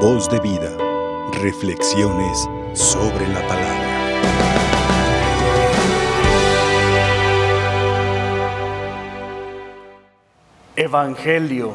Voz de vida. Reflexiones sobre la palabra. Evangelio.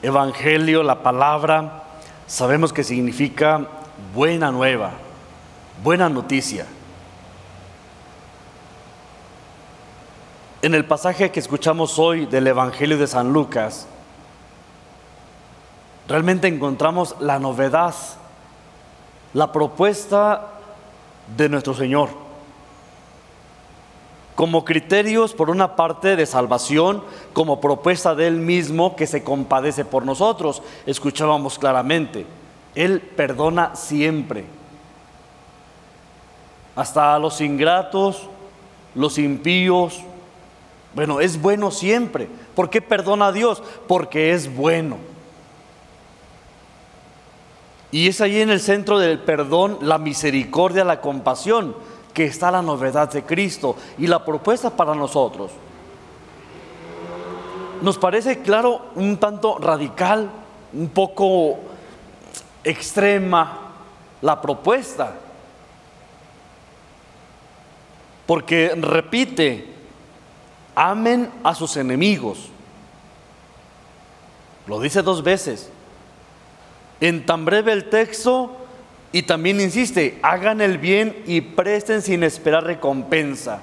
Evangelio, la palabra, sabemos que significa buena nueva, buena noticia. En el pasaje que escuchamos hoy del Evangelio de San Lucas, realmente encontramos la novedad, la propuesta de nuestro Señor. Como criterios, por una parte, de salvación, como propuesta de Él mismo que se compadece por nosotros. Escuchábamos claramente, Él perdona siempre. Hasta a los ingratos, los impíos. Bueno, es bueno siempre. ¿Por qué perdona a Dios? Porque es bueno. Y es ahí en el centro del perdón, la misericordia, la compasión, que está la novedad de Cristo y la propuesta para nosotros. Nos parece, claro, un tanto radical, un poco extrema la propuesta. Porque repite, amen a sus enemigos. Lo dice dos veces en tan breve el texto y también insiste, hagan el bien y presten sin esperar recompensa.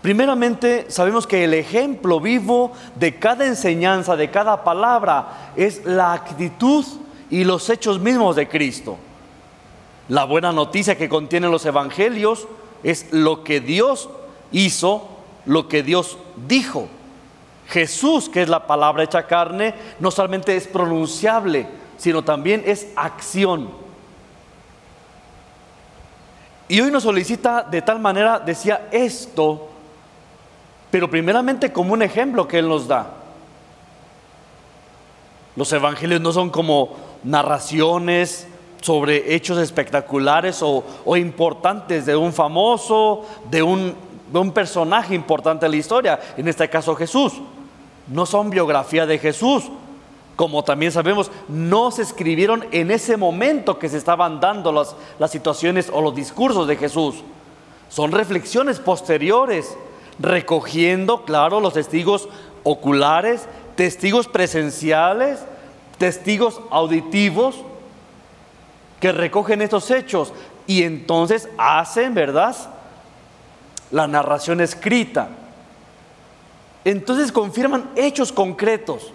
Primeramente, sabemos que el ejemplo vivo de cada enseñanza, de cada palabra, es la actitud y los hechos mismos de Cristo. La buena noticia que contienen los evangelios es lo que Dios hizo, lo que Dios dijo. Jesús, que es la palabra hecha carne, no solamente es pronunciable, sino también es acción. Y hoy nos solicita de tal manera, decía esto, pero primeramente como un ejemplo que Él nos da. Los evangelios no son como narraciones sobre hechos espectaculares o, importantes de un famoso, de un, de un personaje importante de la historia, en este caso Jesús no son biografía de Jesús. Como también sabemos, no se escribieron en ese momento que se estaban dando las, las situaciones o los discursos de Jesús. Son reflexiones posteriores, recogiendo, claro, los testigos oculares, testigos presenciales, testigos auditivos que recogen estos hechos y entonces hacen, ¿verdad? La narración escrita entonces confirman hechos concretos.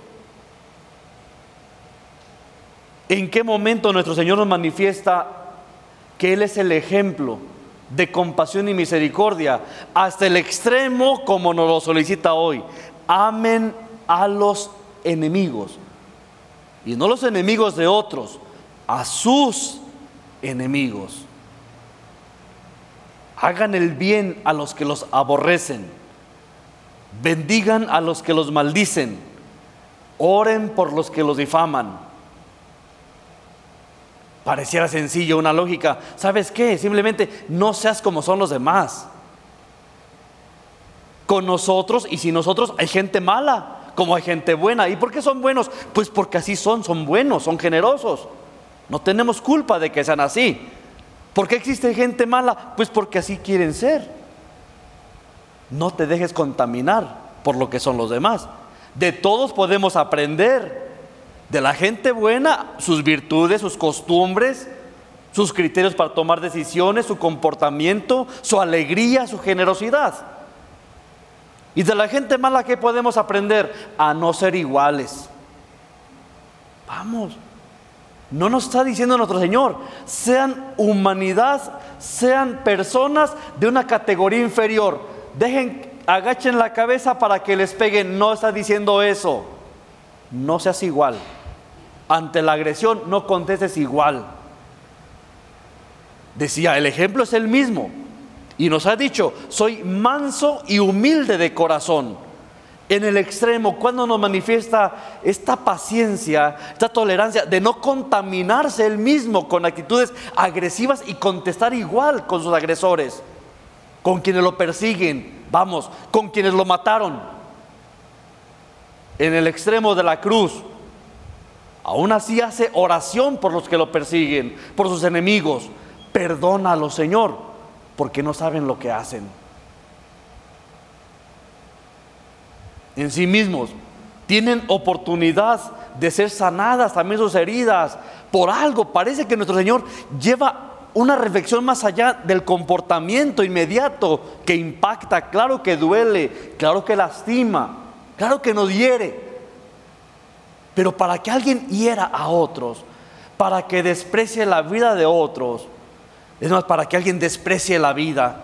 ¿En qué momento nuestro Señor nos manifiesta que Él es el ejemplo de compasión y misericordia? Hasta el extremo como nos lo solicita hoy. Amen a los enemigos. Y no los enemigos de otros, a sus enemigos. Hagan el bien a los que los aborrecen bendigan a los que los maldicen, oren por los que los difaman. Pareciera sencillo, una lógica. ¿Sabes qué? Simplemente no seas como son los demás. Con nosotros y sin nosotros hay gente mala, como hay gente buena. ¿Y por qué son buenos? Pues porque así son, son buenos, son generosos. No tenemos culpa de que sean así. ¿Por qué existe gente mala? Pues porque así quieren ser. No te dejes contaminar por lo que son los demás. De todos podemos aprender. De la gente buena, sus virtudes, sus costumbres, sus criterios para tomar decisiones, su comportamiento, su alegría, su generosidad. Y de la gente mala, ¿qué podemos aprender? A no ser iguales. Vamos. No nos está diciendo nuestro Señor, sean humanidad, sean personas de una categoría inferior dejen, agachen la cabeza para que les peguen. No está diciendo eso. No seas igual. Ante la agresión no contestes igual. Decía, el ejemplo es el mismo. Y nos ha dicho, soy manso y humilde de corazón. En el extremo, cuando nos manifiesta esta paciencia, esta tolerancia de no contaminarse él mismo con actitudes agresivas y contestar igual con sus agresores con quienes lo persiguen, vamos, con quienes lo mataron. En el extremo de la cruz, Aún así hace oración por los que lo persiguen, por sus enemigos. Perdónalo, Señor, porque no saben lo que hacen. En sí mismos tienen oportunidad de ser sanadas también sus heridas. Por algo parece que nuestro Señor lleva una reflexión más allá del comportamiento inmediato que impacta, claro que duele, claro que lastima, claro que nos hiere. Pero para que alguien hiera a otros, para que desprecie la vida de otros, es más, para que alguien desprecie la vida,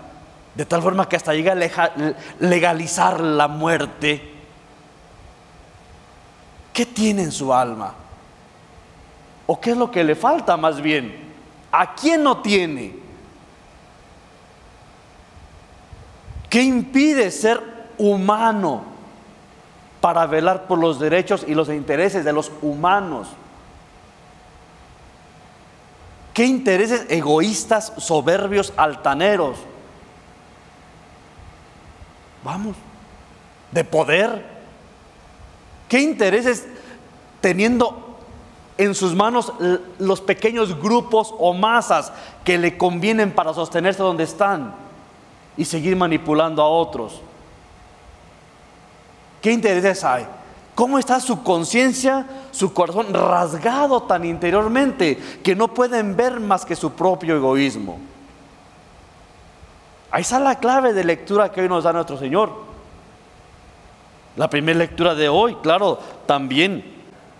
de tal forma que hasta llega a legalizar la muerte, ¿qué tiene en su alma? ¿O qué es lo que le falta más bien? ¿A quién no tiene? ¿Qué impide ser humano para velar por los derechos y los intereses de los humanos? ¿Qué intereses egoístas, soberbios, altaneros? Vamos, de poder. ¿Qué intereses teniendo en sus manos los pequeños grupos o masas que le convienen para sostenerse donde están y seguir manipulando a otros. ¿Qué intereses hay? ¿Cómo está su conciencia, su corazón rasgado tan interiormente que no pueden ver más que su propio egoísmo? Ahí está la clave de lectura que hoy nos da nuestro Señor. La primera lectura de hoy, claro, también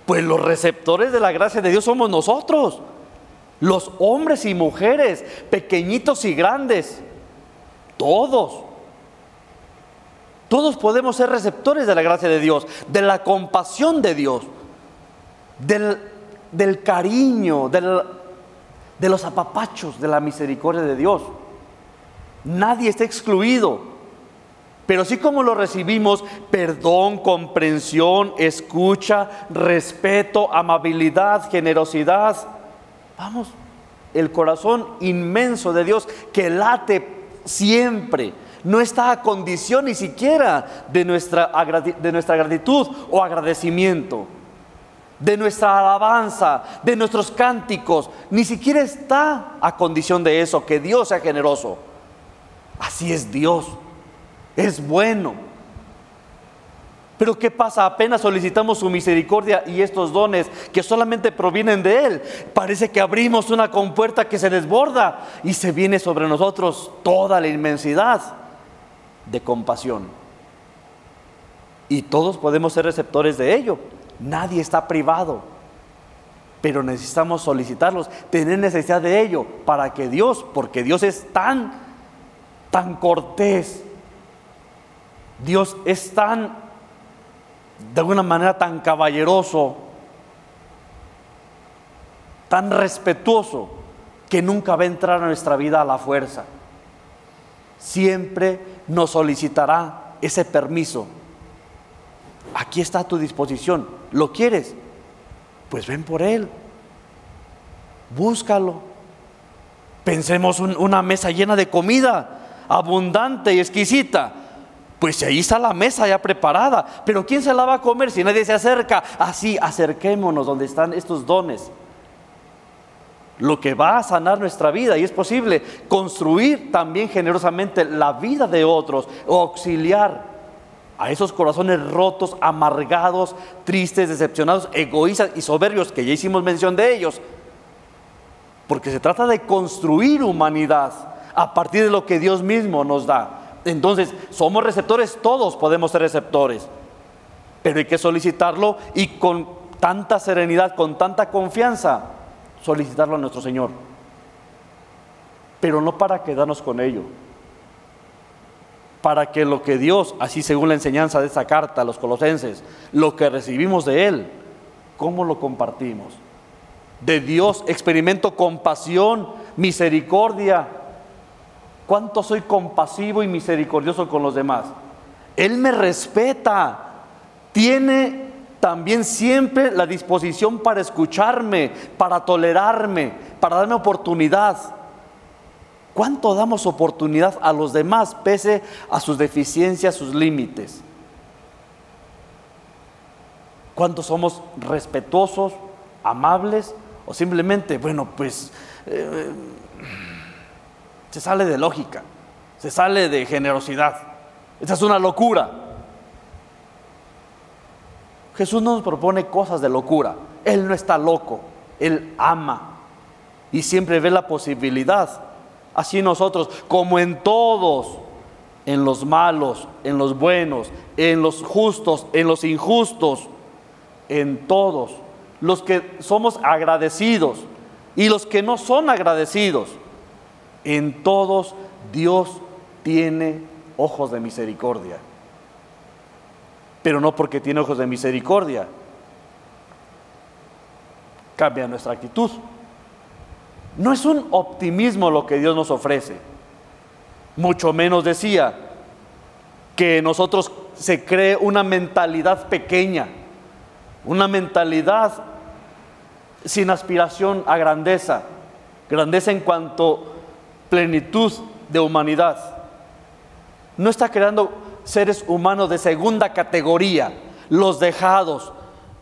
pues los receptores de la gracia de Dios somos nosotros, los hombres y mujeres, pequeñitos y grandes, todos. Todos podemos ser receptores de la gracia de Dios, de la compasión de Dios, del, cariño, de los apapachos, de la misericordia de Dios. Nadie está excluido. Pero así como lo recibimos, perdón, comprensión, escucha, respeto, amabilidad, generosidad, vamos, el corazón inmenso de Dios que late siempre, no está a condición ni siquiera de nuestra, de nuestra gratitud o agradecimiento, de nuestra alabanza, de nuestros cánticos, ni siquiera está a condición de eso, que Dios sea generoso. Así es Dios es bueno. Pero ¿qué pasa? Apenas solicitamos su misericordia y estos dones que solamente provienen de Él. Parece que abrimos una compuerta que se desborda y se viene sobre nosotros toda la inmensidad de compasión. Y todos podemos ser receptores de ello. Nadie está privado. Pero necesitamos solicitarlos, tener necesidad de ello para que Dios, porque Dios es tan, tan cortés, Dios es tan, de alguna manera, tan caballeroso, tan respetuoso, que nunca va a entrar a nuestra vida a la fuerza. Siempre nos solicitará ese permiso. Aquí está a tu disposición. ¿Lo quieres? Pues ven por él. Búscalo. Pensemos una mesa llena de comida, abundante y exquisita pues ahí está la mesa ya preparada. Pero ¿quién se la va a comer si nadie se acerca? Así, acerquémonos donde están estos dones. Lo que va a sanar nuestra vida y es posible construir también generosamente la vida de otros o auxiliar a esos corazones rotos, amargados, tristes, decepcionados, egoístas y soberbios que ya hicimos mención de ellos. Porque se trata de construir humanidad a partir de lo que Dios mismo nos da. Entonces, somos receptores, todos podemos ser receptores, pero hay que solicitarlo y con tanta serenidad, con tanta confianza, solicitarlo a nuestro Señor. Pero no para quedarnos con ello, para que lo que Dios, así según la enseñanza de esa carta a los colosenses, lo que recibimos de Él, ¿cómo lo compartimos? De Dios experimento compasión, misericordia, cuánto soy compasivo y misericordioso con los demás. Él me respeta, tiene también siempre la disposición para escucharme, para tolerarme, para darme oportunidad. ¿Cuánto damos oportunidad a los demás pese a sus deficiencias, sus límites? ¿Cuánto somos respetuosos, amables o simplemente, bueno, pues eh, se sale de lógica, se sale de generosidad. Esta es una locura. Jesús no nos propone cosas de locura. Él no está loco, Él ama y siempre ve la posibilidad. Así nosotros, como en todos, en los malos, en los buenos, en los justos, en los injustos, en todos, los que somos agradecidos y los que no son agradecidos, en todos Dios tiene ojos de misericordia. Pero no porque tiene ojos de misericordia, cambia nuestra actitud. No es un optimismo lo que Dios nos ofrece. Mucho menos decía que nosotros se cree una mentalidad pequeña, una mentalidad sin aspiración a grandeza, grandeza en cuanto plenitud de humanidad. No está creando seres humanos de segunda categoría, los dejados,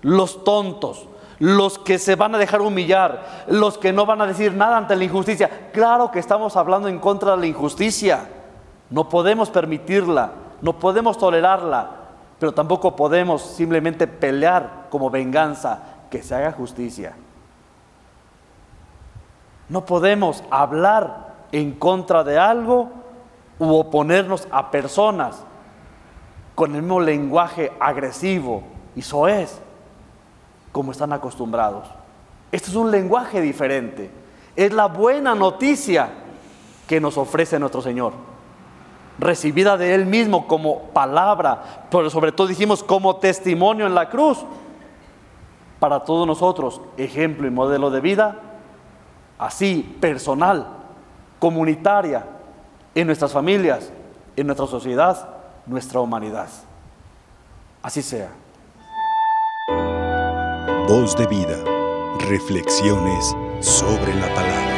los tontos, los que se van a dejar humillar, los que no van a decir nada ante la injusticia. Claro que estamos hablando en contra de la injusticia. No podemos permitirla, no podemos tolerarla, pero tampoco podemos simplemente pelear como venganza que se haga justicia. No podemos hablar en contra de algo u oponernos a personas con el mismo lenguaje agresivo y soez como están acostumbrados. Este es un lenguaje diferente. Es la buena noticia que nos ofrece nuestro Señor. Recibida de Él mismo como palabra, pero sobre todo dijimos como testimonio en la cruz. Para todos nosotros, ejemplo y modelo de vida, así personal, comunitaria, en nuestras familias, en nuestra sociedad, nuestra humanidad. Así sea. Voz de vida. Reflexiones sobre la palabra.